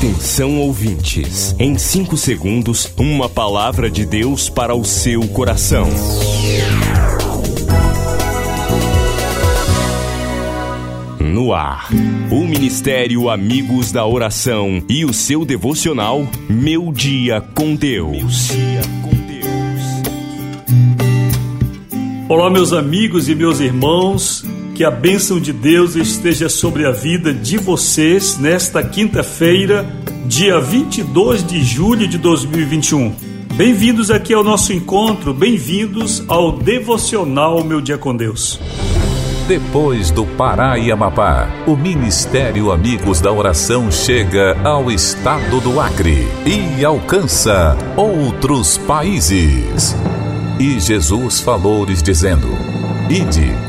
Atenção ouvintes, em 5 segundos, uma palavra de Deus para o seu coração. No ar, o Ministério Amigos da Oração e o seu devocional Meu Dia com Deus. Olá, meus amigos e meus irmãos. Que a bênção de Deus esteja sobre a vida de vocês nesta quinta-feira, dia 22 de julho de 2021. Bem-vindos aqui ao nosso encontro, bem-vindos ao devocional Meu Dia com Deus. Depois do Pará e Amapá, o Ministério Amigos da Oração chega ao estado do Acre e alcança outros países. E Jesus falou-lhes dizendo: Ide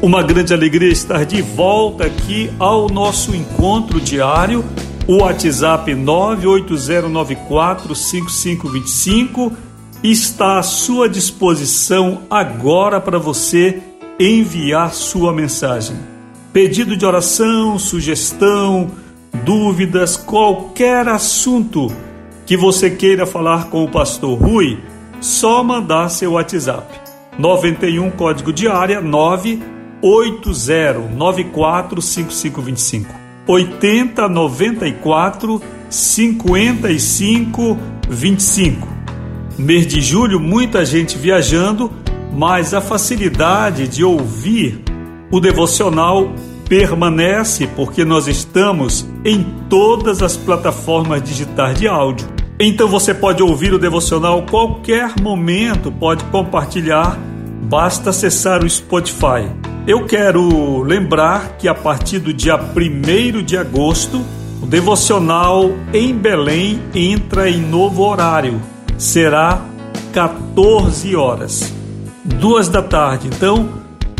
Uma grande alegria estar de volta aqui ao nosso encontro diário. O WhatsApp 980945525 está à sua disposição agora para você enviar sua mensagem. Pedido de oração, sugestão, dúvidas, qualquer assunto que você queira falar com o pastor Rui, só mandar seu WhatsApp. 91 código de área 9 80945525 8094 5525 Mês de julho, muita gente viajando, mas a facilidade de ouvir o devocional permanece porque nós estamos em todas as plataformas digitais de áudio. Então você pode ouvir o devocional qualquer momento, pode compartilhar, basta acessar o Spotify. Eu quero lembrar que a partir do dia 1 de agosto, o devocional em Belém entra em novo horário. Será 14 horas, duas da tarde. Então,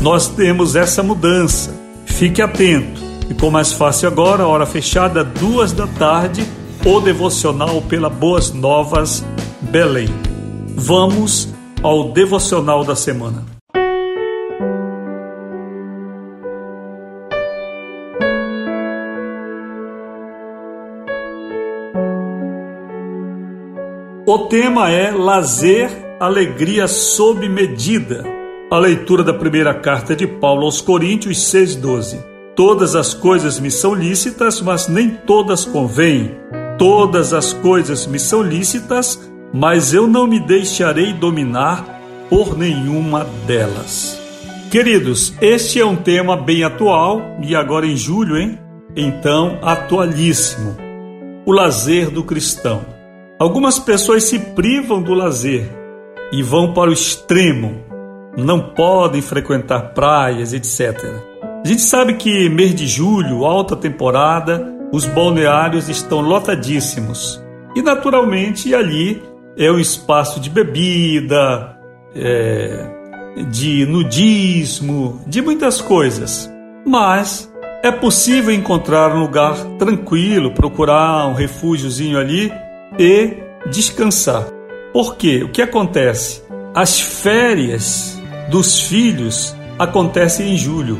nós temos essa mudança. Fique atento. Ficou mais fácil agora, hora fechada, duas da tarde, o devocional pela Boas Novas Belém. Vamos ao devocional da semana. O tema é lazer, alegria sob medida. A leitura da primeira carta de Paulo aos Coríntios 6:12. Todas as coisas me são lícitas, mas nem todas convêm. Todas as coisas me são lícitas, mas eu não me deixarei dominar por nenhuma delas. Queridos, este é um tema bem atual e agora em julho, hein? Então, atualíssimo. O lazer do cristão. Algumas pessoas se privam do lazer e vão para o extremo, não podem frequentar praias, etc. A gente sabe que mês de julho, alta temporada, os balneários estão lotadíssimos e, naturalmente, ali é um espaço de bebida, é, de nudismo, de muitas coisas. Mas é possível encontrar um lugar tranquilo, procurar um refúgiozinho ali e descansar. Por quê? O que acontece? As férias dos filhos acontecem em julho.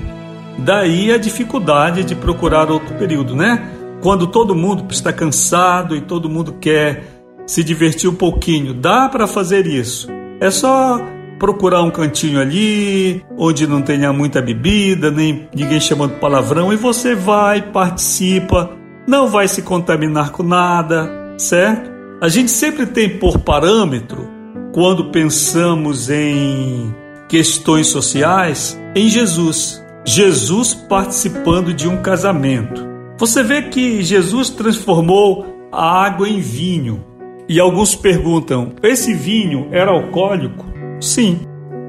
Daí a dificuldade de procurar outro período, né? Quando todo mundo está cansado e todo mundo quer se divertir um pouquinho, dá para fazer isso. É só procurar um cantinho ali, onde não tenha muita bebida, nem ninguém chamando palavrão, e você vai, participa, não vai se contaminar com nada, certo? A gente sempre tem por parâmetro, quando pensamos em questões sociais, em Jesus. Jesus participando de um casamento. Você vê que Jesus transformou a água em vinho. E alguns perguntam: esse vinho era alcoólico? Sim,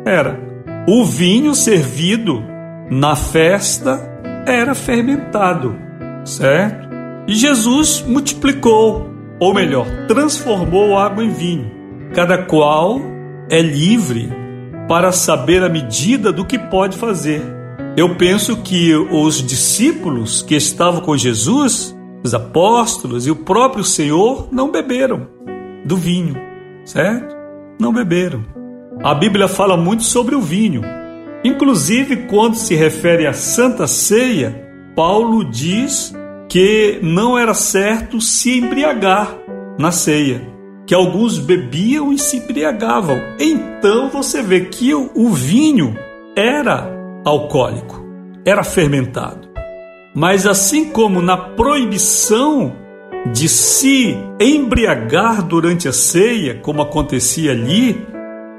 era. O vinho servido na festa era fermentado, certo? E Jesus multiplicou, ou melhor, transformou água em vinho. Cada qual é livre para saber a medida do que pode fazer. Eu penso que os discípulos que estavam com Jesus, os apóstolos e o próprio Senhor não beberam do vinho, certo? Não beberam. A Bíblia fala muito sobre o vinho. Inclusive, quando se refere à Santa Ceia, Paulo diz que não era certo se embriagar na ceia que alguns bebiam e se embriagavam. Então você vê que o, vinho era alcoólico, era fermentado. Mas assim como na proibição de se embriagar durante a ceia, como acontecia ali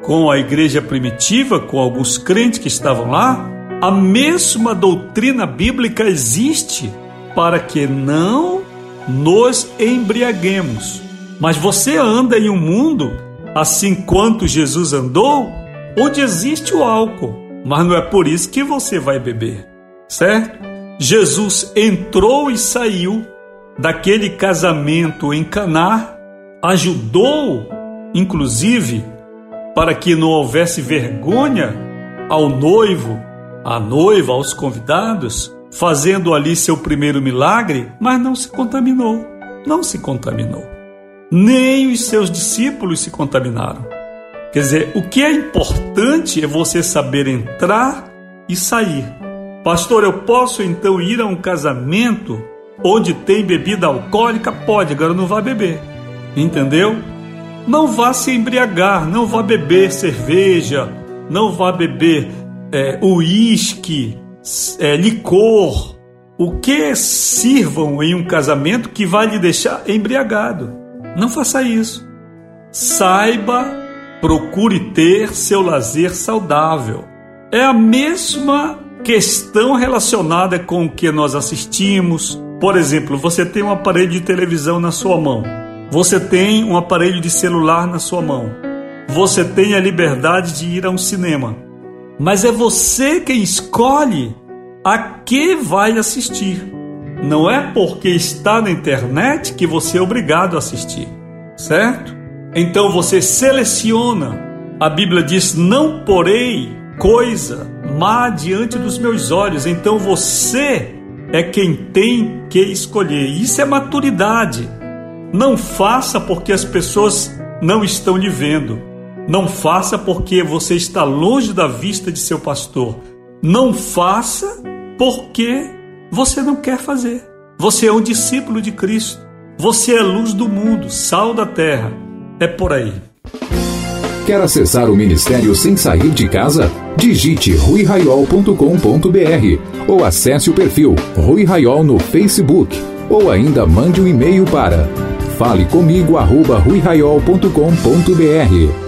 com a igreja primitiva, com alguns crentes que estavam lá, a mesma doutrina bíblica existe para que não nos embriaguemos. Mas você anda em um mundo, assim quanto Jesus andou, onde existe o álcool, mas não é por isso que você vai beber, certo? Jesus entrou e saiu daquele casamento em Caná, ajudou, inclusive, para que não houvesse vergonha ao noivo, à noiva, aos convidados, fazendo ali seu primeiro milagre, mas não se contaminou, não se contaminou nem os seus discípulos se contaminaram. Quer dizer, o que é importante é você saber entrar e sair. Pastor, eu posso então ir a um casamento onde tem bebida alcoólica? Pode, agora não vá beber. Entendeu? Não vá se embriagar, não vá beber cerveja, não vá beber é, uísque, é, licor. O que sirvam em um casamento que vai lhe deixar embriagado? Não faça isso. Saiba, procure ter seu lazer saudável. É a mesma questão relacionada com o que nós assistimos. Por exemplo, você tem um aparelho de televisão na sua mão. Você tem um aparelho de celular na sua mão. Você tem a liberdade de ir a um cinema. Mas é você quem escolhe a que vai assistir. Não é porque está na internet que você é obrigado a assistir, certo? Então você seleciona. A Bíblia diz: Não porei coisa má diante dos meus olhos. Então você é quem tem que escolher. Isso é maturidade. Não faça porque as pessoas não estão lhe vendo. Não faça porque você está longe da vista de seu pastor. Não faça porque você não quer fazer. Você é um discípulo de Cristo. Você é luz do mundo, sal da terra. É por aí. Quer acessar o ministério sem sair de casa? Digite ruiraiol.com.br ou acesse o perfil Rui Raiol no Facebook ou ainda mande um e-mail para falecomigo@ruiraiol.com.br.